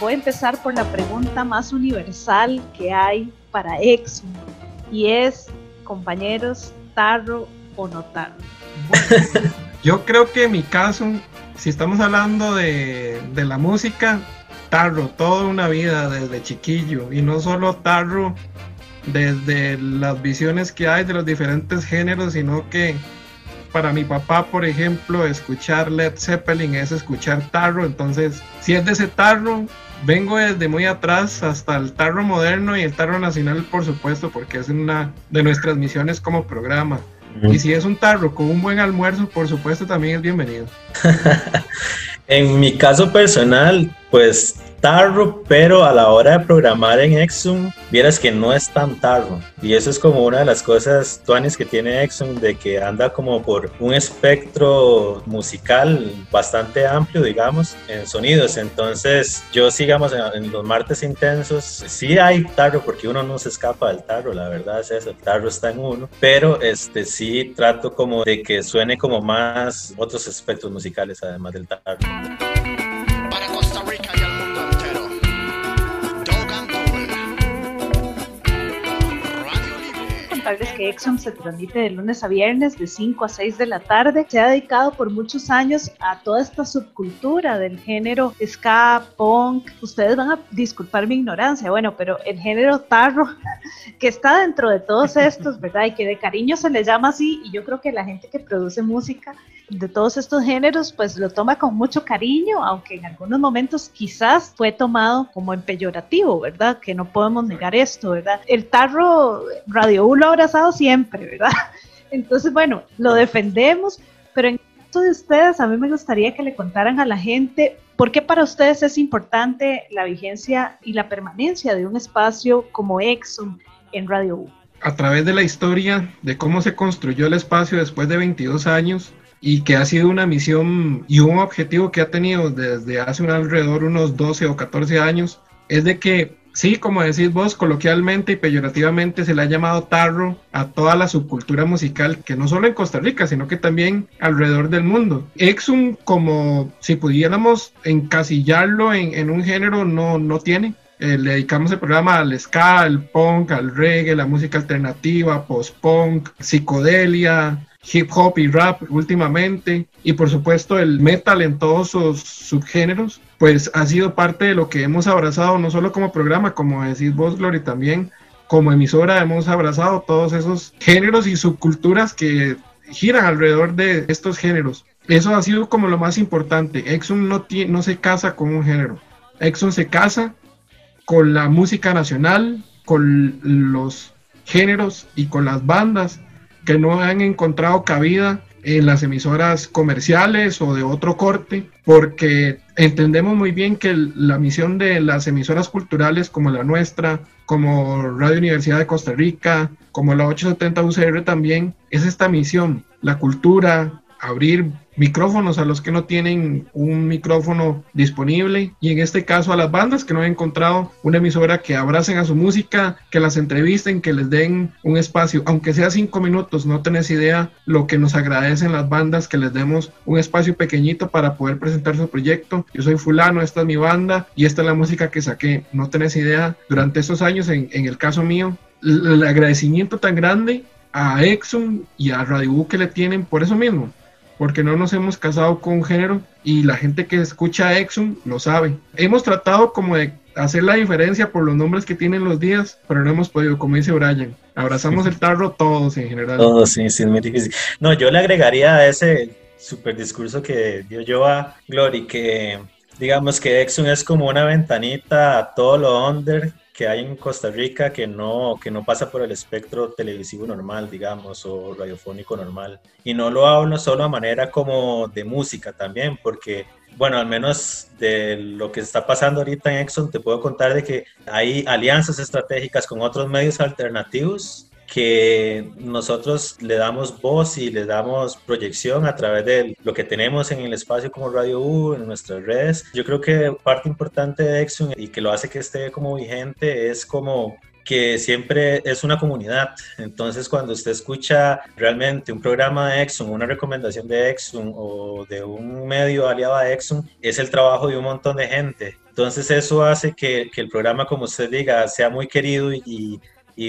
voy a empezar por la pregunta más universal que hay para Exum y es, compañeros, tarro o no tarro. yo creo que en mi caso, si estamos hablando de, de la música, tarro, toda una vida desde chiquillo y no solo tarro desde las visiones que hay de los diferentes géneros, sino que para mi papá, por ejemplo, escuchar Led Zeppelin es escuchar tarro, entonces si es de ese tarro, vengo desde muy atrás hasta el tarro moderno y el tarro nacional, por supuesto, porque es una de nuestras misiones como programa. Y si es un tarro con un buen almuerzo, por supuesto, también es bienvenido. en mi caso personal, pues tarro, pero a la hora de programar en Exum, vieras que no es tan tarro. Y eso es como una de las cosas tuanes que tiene Exum, de que anda como por un espectro musical bastante amplio, digamos, en sonidos. Entonces, yo sigamos en, los martes intensos, sí hay tarro, porque uno no se escapa del tarro, la verdad es eso, el tarro está en uno, pero este sí trato como de que suene como más otros espectros musicales además del tarro. over que Exxon se transmite de lunes a viernes de 5 a 6 de la tarde. Se ha dedicado por muchos años a toda esta subcultura del género ska, punk. Ustedes van a disculpar mi ignorancia, bueno, pero el género tarro, que está dentro de todos estos, ¿verdad? Y que de cariño se le llama así, y yo creo que la gente que produce música de todos estos géneros, pues lo toma con mucho cariño, aunque en algunos momentos quizás fue tomado como en peyorativo, ¿verdad? Que no podemos negar esto, ¿verdad? El tarro Radio U lo ha abrazado siempre, ¿verdad? Entonces, bueno, lo defendemos, pero en caso de ustedes, a mí me gustaría que le contaran a la gente por qué para ustedes es importante la vigencia y la permanencia de un espacio como Exxon en Radio U. A través de la historia de cómo se construyó el espacio después de 22 años, y que ha sido una misión y un objetivo que ha tenido desde hace un alrededor unos 12 o 14 años, es de que sí, como decís vos, coloquialmente y peyorativamente se le ha llamado tarro a toda la subcultura musical, que no solo en Costa Rica, sino que también alrededor del mundo. Exum, como si pudiéramos encasillarlo en, un género, no, no tiene. Eh, le dedicamos el programa al ska, al punk, al reggae, la música alternativa, post-punk, psicodelia, hip hop y rap últimamente y por supuesto el metal en todos sus subgéneros, pues ha sido parte de lo que hemos abrazado no solo como programa, como decís vos Glory también, como emisora hemos abrazado todos esos géneros y subculturas que giran alrededor de estos géneros. Eso ha sido como lo más importante. Exxon no, no se casa con un género. Exxon se casa con la música nacional, con los géneros y con las bandas que no han encontrado cabida en las emisoras comerciales o de otro corte, porque entendemos muy bien que la misión de las emisoras culturales como la nuestra, como Radio Universidad de Costa Rica, como la 870 UCR también, es esta misión, la cultura, abrir micrófonos a los que no tienen un micrófono disponible y en este caso a las bandas que no han encontrado una emisora que abracen a su música, que las entrevisten, que les den un espacio, aunque sea cinco minutos, no tenés idea lo que nos agradecen las bandas que les demos un espacio pequeñito para poder presentar su proyecto. Yo soy fulano, esta es mi banda y esta es la música que saqué. No tenés idea durante estos años, en, en el caso mío, el agradecimiento tan grande a Exxon y a Radio U que le tienen por eso mismo, porque no nos hemos casado con un género y la gente que escucha Exum lo sabe. Hemos tratado como de hacer la diferencia por los nombres que tienen los días, pero no hemos podido, como dice Brian. Abrazamos el tarro todos en general. Todos, sí, sí, es muy difícil. No, yo le agregaría a ese super discurso que dio yo a Glory, que digamos que Exum es como una ventanita a todo lo under que hay en Costa Rica que no, que no pasa por el espectro televisivo normal, digamos, o radiofónico normal. Y no lo hablo solo a manera como de música también, porque, bueno, al menos de lo que está pasando ahorita en Exxon, te puedo contar de que hay alianzas estratégicas con otros medios alternativos que nosotros le damos voz y le damos proyección a través de lo que tenemos en el espacio como Radio U, en nuestras redes. Yo creo que parte importante de Exxon y que lo hace que esté como vigente es como que siempre es una comunidad. Entonces, cuando usted escucha realmente un programa de Exxon, una recomendación de Exxon o de un medio aliado a Exxon, es el trabajo de un montón de gente Entonces eso hace que, que el programa, como usted diga, sea muy querido y, y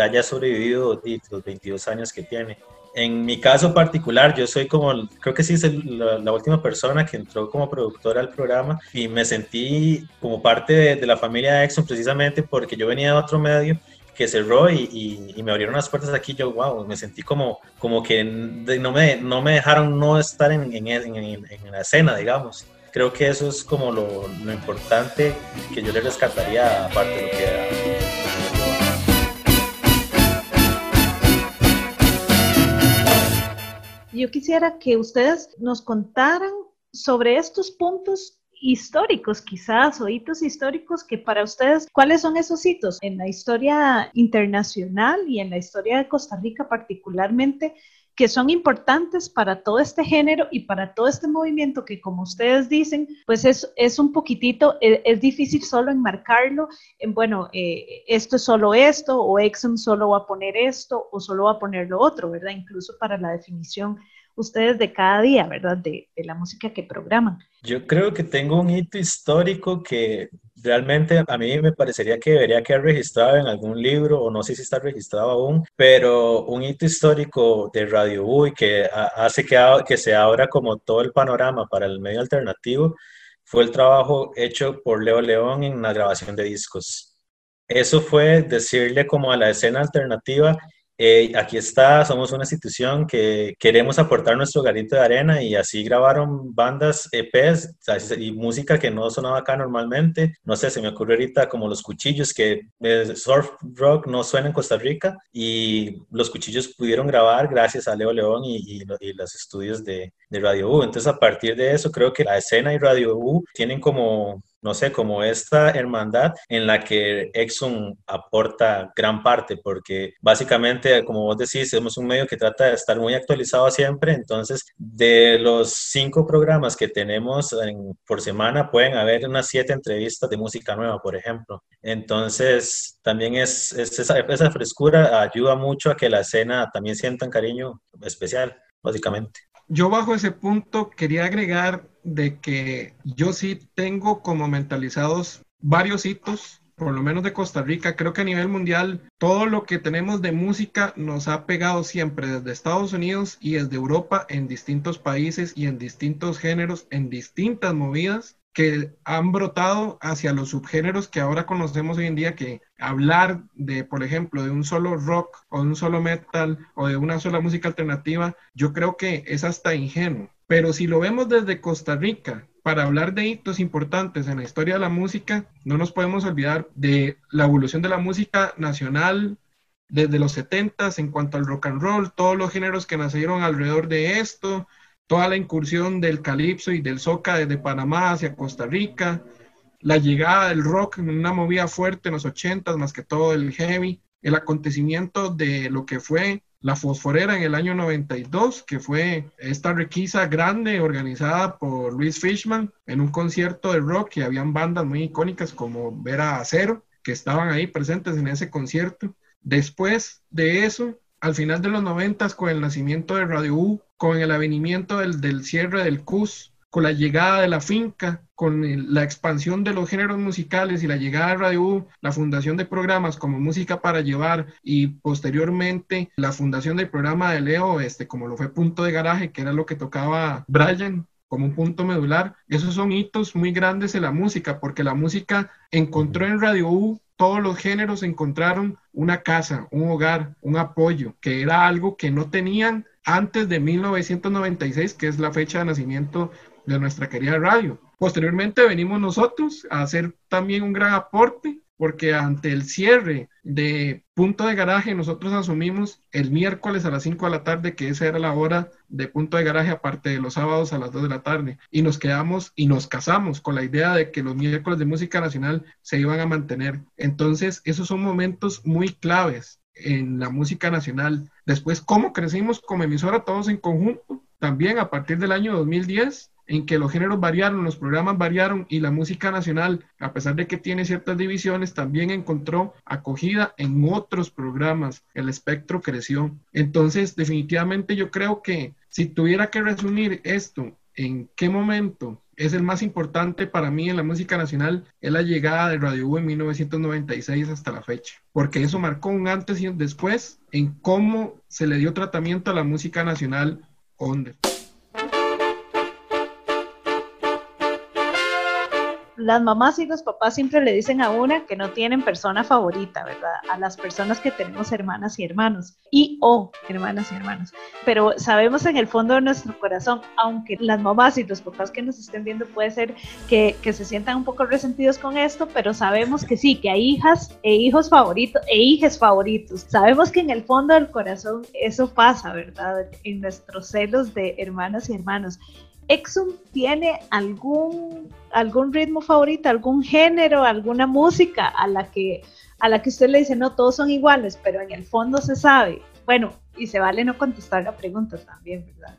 haya sobrevivido los 22 años que tiene. En mi caso particular, yo soy como, creo que sí, es la, última persona que entró como productora al programa y me sentí como parte de, de la familia de Exxon precisamente porque yo venía de otro medio que cerró y, y, me abrieron las puertas aquí, yo, wow, me sentí como, como que no me, no me dejaron no estar en, en, en, en la escena, digamos. Creo que eso es como lo, lo, importante que yo le rescataría, aparte de lo que... Yo quisiera que ustedes nos contaran sobre estos puntos históricos quizás o hitos históricos que para ustedes, ¿cuáles son esos hitos en la historia internacional y en la historia de Costa Rica particularmente? que son importantes para todo este género y para todo este movimiento que, como ustedes dicen, pues es, es un poquitito, es, es, difícil solo enmarcarlo en, bueno, eh, esto es solo esto, o Exxon solo va a poner esto, o solo va a poner lo otro, ¿verdad? Incluso para la definición ustedes de cada día, ¿verdad? De, la música que programan. Yo creo que tengo un hito histórico que realmente a mí me parecería que debería quedar registrado en algún libro, o no sé si está registrado aún, pero un hito histórico de Radio U que hace que, que se abra como todo el panorama para el medio alternativo fue el trabajo hecho por Leo León en la grabación de discos. Eso fue decirle como a la escena alternativa, eh, aquí está, somos una institución que queremos aportar nuestro garito de arena y así grabaron bandas EPs y música que no sonaba acá normalmente. No sé, se me ocurrió ahorita como Los Cuchillos, que surf rock no suena en Costa Rica y Los Cuchillos pudieron grabar gracias a Leo León y, y, y los estudios de, de Radio U. Entonces, a partir de eso, creo que la escena y Radio U tienen como no sé, como esta hermandad en la que Exxon aporta gran parte, porque básicamente, como vos decís, somos un medio que trata de estar muy actualizado siempre, entonces de los cinco programas que tenemos por semana, pueden haber unas siete entrevistas de música nueva, por ejemplo. Entonces, también es, esa, esa frescura ayuda mucho a que la escena también sienta un cariño especial, básicamente yo bajo ese punto quería agregar de que yo sí tengo como mentalizados varios hitos, por lo menos de Costa Rica. Creo que a nivel mundial todo lo que tenemos de música nos ha pegado siempre desde Estados Unidos y desde Europa en distintos países y en distintos géneros, en distintas movidas que han brotado hacia los subgéneros que ahora conocemos hoy en día, que hablar de, por ejemplo, de un solo rock o de un solo metal o de una sola música alternativa, yo creo que es hasta ingenuo. Pero si lo vemos desde Costa Rica, para hablar de hitos importantes en la historia de la música, no nos podemos olvidar de la evolución de la música nacional desde los 70 en cuanto al rock and roll, todos los géneros que nacieron alrededor de esto, toda la incursión del calipso y del soca desde Panamá hacia Costa Rica, la llegada del rock en una movida fuerte en los 80 más que todo el heavy, el acontecimiento de lo que fue la fosforera en el año 92, que fue esta requisa grande organizada por Luis Fishman en un concierto de rock y habían bandas muy icónicas como Vera Acero, que estaban ahí presentes en ese concierto. Después de eso, al final de los 90 con el nacimiento de Radio U, con el avenimiento del, del cierre del CUS, con la llegada de la finca, con la expansión de los géneros musicales y la llegada de Radio U, la fundación de programas como Música para Llevar y posteriormente la fundación del programa de Leo, este, como lo fue Punto de Garaje, que era lo que tocaba Brian como un punto medular. Esos son hitos muy grandes en la música, porque la música encontró en Radio U todos los géneros encontraron una casa, un hogar, un apoyo, que era algo que no tenían antes de 1996, que es la fecha de nacimiento de nuestra querida radio. Posteriormente venimos nosotros a hacer también un gran aporte porque ante el cierre de punto de garaje nosotros asumimos el miércoles a las 5 de la tarde que esa era la hora de punto de garaje aparte de los sábados a las 2 de la tarde y nos quedamos y nos casamos con la idea de que los miércoles de música nacional se iban a mantener. Entonces esos son momentos muy claves en la música nacional. Después, cómo crecimos como emisora todos en conjunto, también a partir del año 2010, en que los géneros variaron, los programas variaron y la música nacional, a pesar de que tiene ciertas divisiones, también encontró acogida en otros programas. El espectro creció. Entonces, definitivamente yo creo que si tuviera que resumir esto, en qué momento es el más importante para mí en la música nacional, es la llegada de Radio U en 1996 hasta la fecha, porque eso marcó un antes y un después en cómo se le dio tratamiento a la música nacional under. Las mamás y los papás siempre le dicen a una que no tienen persona favorita, ¿verdad? A las personas que tenemos hermanas y hermanos y o hermanas y hermanos. Pero sabemos en el fondo de nuestro corazón, aunque las mamás y los papás que nos estén viendo puede ser que, que se sientan un poco resentidos con esto, pero sabemos que sí, que hay hijas e hijos favoritos e hijes favoritos. Sabemos que en el fondo del corazón eso pasa, ¿verdad? En nuestros celos de hermanas y hermanos. Exum tiene algún, algún ritmo favorito, algún género, alguna música a la que a la que usted le dice, no, todos son iguales, pero en el fondo se sabe. Bueno, y se vale no contestar la pregunta también, ¿verdad?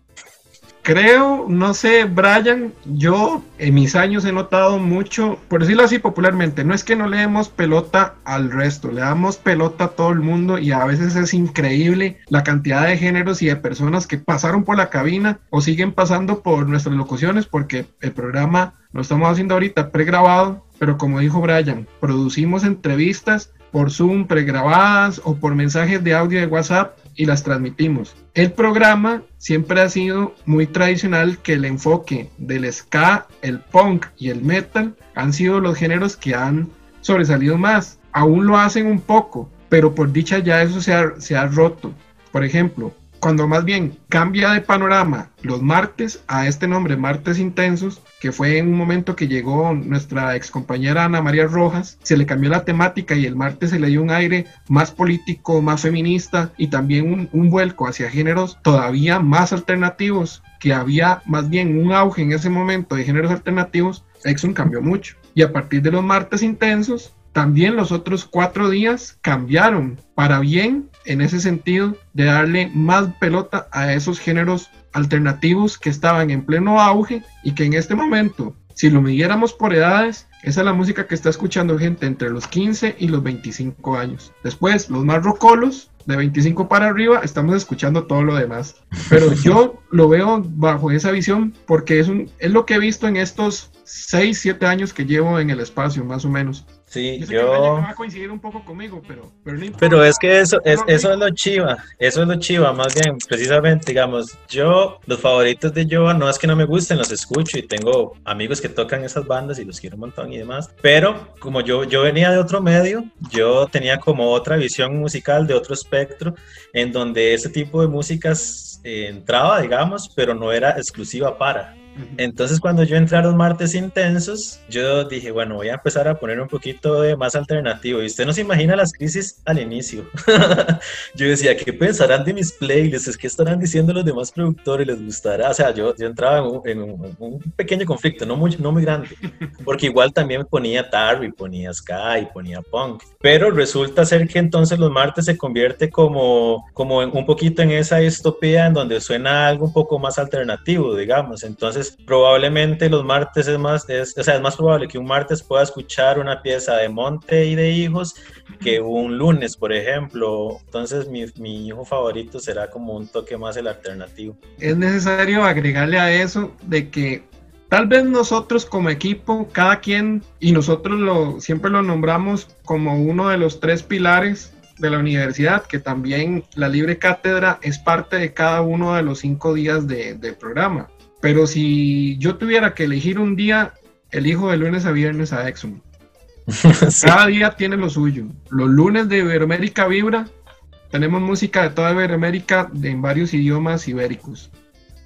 Creo, no sé, Brian, yo en mis años he notado mucho, por decirlo así popularmente, no es que no le demos pelota al resto, le damos pelota a todo el mundo y a veces es increíble la cantidad de géneros y de personas que pasaron por la cabina o siguen pasando por nuestras locuciones porque el programa lo estamos haciendo ahorita pregrabado, pero como dijo Brian, producimos entrevistas por Zoom pregrabadas o por mensajes de audio de WhatsApp y las transmitimos. El programa siempre ha sido muy tradicional que el enfoque del ska, el punk y el metal han sido los géneros que han sobresalido más. Aún lo hacen un poco, pero por dicha ya eso se ha, se ha roto. Por ejemplo, cuando más bien cambia de panorama los martes a este nombre, Martes Intensos, que fue en un momento que llegó nuestra ex compañera Ana María Rojas, se le cambió la temática y el martes se le dio un aire más político, más feminista y también un, vuelco hacia géneros todavía más alternativos, que había más bien un auge en ese momento de géneros alternativos, Exxon cambió mucho. Y a partir de los martes intensos, también los otros cuatro días cambiaron para bien en ese sentido de darle más pelota a esos géneros alternativos que estaban en pleno auge y que en este momento, si lo midiéramos por edades, esa es la música que está escuchando gente entre los 15 y los 25 años. Después, los más rocolos, de 25 para arriba, estamos escuchando todo lo demás. Pero yo lo veo bajo esa visión porque es, un, es lo que he visto en estos 6, 7 años que llevo en el espacio, más o menos. Sí, yo... va a coincidir un poco conmigo, pero... Pero, es que eso es, eso es lo chiva, eso es lo chiva, más bien, precisamente, digamos, yo, los favoritos de Joa, no es que no me gusten, los escucho y tengo amigos que tocan esas bandas y los quiero un montón y demás, pero como yo, yo venía de otro medio, yo tenía como otra visión musical de otro espectro, en donde ese tipo de músicas eh, entraba, digamos, pero no era exclusiva para. Entonces cuando yo los martes intensos, yo dije, bueno, voy a empezar a poner un poquito de más alternativo. Y usted no se imagina las crisis al inicio. yo decía, ¿qué pensarán de mis playlists? ¿Qué estarán diciendo los demás productores? ¿Les gustará? O sea, yo, yo entraba en, un, pequeño conflicto, no muy, no muy grande. Porque igual también ponía Tarry, ponía Sky, ponía Punk. Pero resulta ser que entonces los martes se convierte como, como un poquito en esa distopía en donde suena algo un poco más alternativo, digamos. Entonces probablemente los martes es más, es, o sea, es más probable que un martes pueda escuchar una pieza de Monte y de Hijos que un lunes, por ejemplo. Entonces mi, mi hijo favorito será como un toque más el alternativo. Es necesario agregarle a eso de que Tal vez nosotros como equipo, cada quien, y nosotros lo, siempre lo nombramos como uno de los tres pilares de la universidad, que también la libre cátedra es parte de cada uno de los cinco días de, del programa. Pero si yo tuviera que elegir un día, elijo de lunes a viernes a Exxon. Cada día tiene lo suyo. Los lunes de Iberoamérica Vibra, tenemos música de toda Iberoamérica en varios idiomas ibéricos.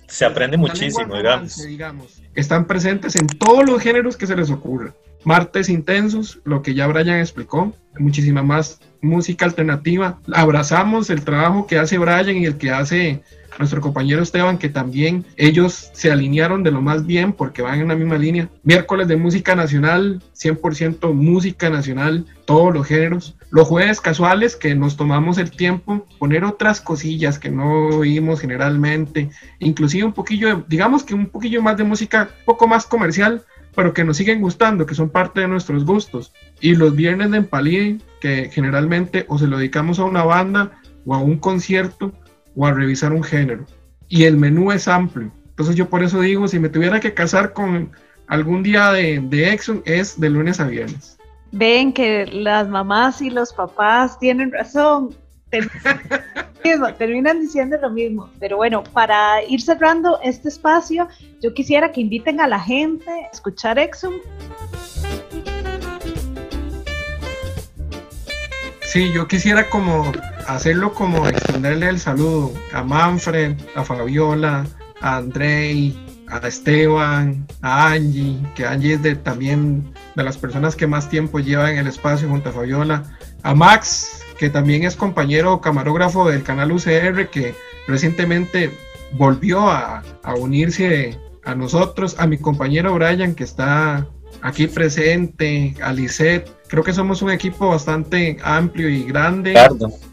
Se aprende muchísimo, digamos. digamos. Están presentes en todos los géneros que se les ocurra. Martes intensos, lo que ya Brian explicó, muchísima más música alternativa. Abrazamos el trabajo que hace Brian y el que hace nuestro compañero Esteban, que también ellos se alinearon de lo más bien porque van en la misma línea. Miércoles de música nacional, 100% música nacional, todos los géneros. Los jueves casuales que nos tomamos el tiempo, poner otras cosillas que no oímos generalmente, inclusive un poquillo, digamos que un poquillo más de música, un poco más comercial, pero que nos siguen gustando, que son parte de nuestros gustos. Y los viernes de Empalí, que generalmente o se lo dedicamos a una banda o a un concierto, o a revisar un género. Y el menú es amplio. Entonces yo por eso digo, si me tuviera que casar con, algún día de, de Exxon es de lunes a viernes. Ven que las mamás y los papás tienen razón. terminan diciendo lo mismo. Pero bueno, para ir cerrando este espacio, yo quisiera que inviten a la gente a escuchar Exxon. Sí, yo quisiera como hacerlo como extenderle el saludo a Manfred, a Fabiola, a Andrei, a Esteban, a Angie, que Angie es de, también de las personas que más tiempo lleva en el espacio junto a Fabiola, a Max, que también es compañero camarógrafo del canal UCR, que recientemente volvió a, a unirse a nosotros, a mi compañero Brian, que está aquí presente, a Lisette. Creo que somos un equipo bastante amplio y grande.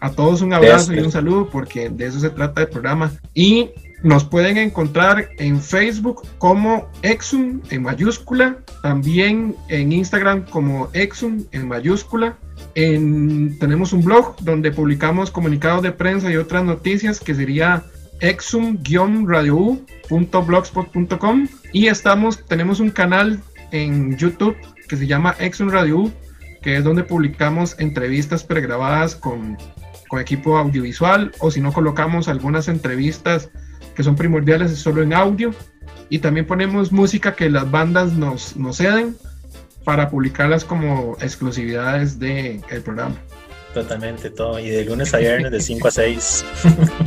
A todos un abrazo y un saludo porque de eso se trata el programa. Y nos pueden encontrar en Facebook como Exum en mayúscula, también en Instagram como Exum en mayúscula. En, tenemos un blog donde publicamos comunicados de prensa y otras noticias que sería exum-radio.blogspot.com y estamos tenemos un canal en YouTube que se llama Exxon Radio, que es donde publicamos entrevistas pregrabadas con, con equipo audiovisual o si no colocamos algunas entrevistas que son primordiales solo en audio y también ponemos música que las bandas nos, nos ceden para publicarlas como exclusividades del el programa. Totalmente, todo. Y de lunes a viernes de 5 a 6.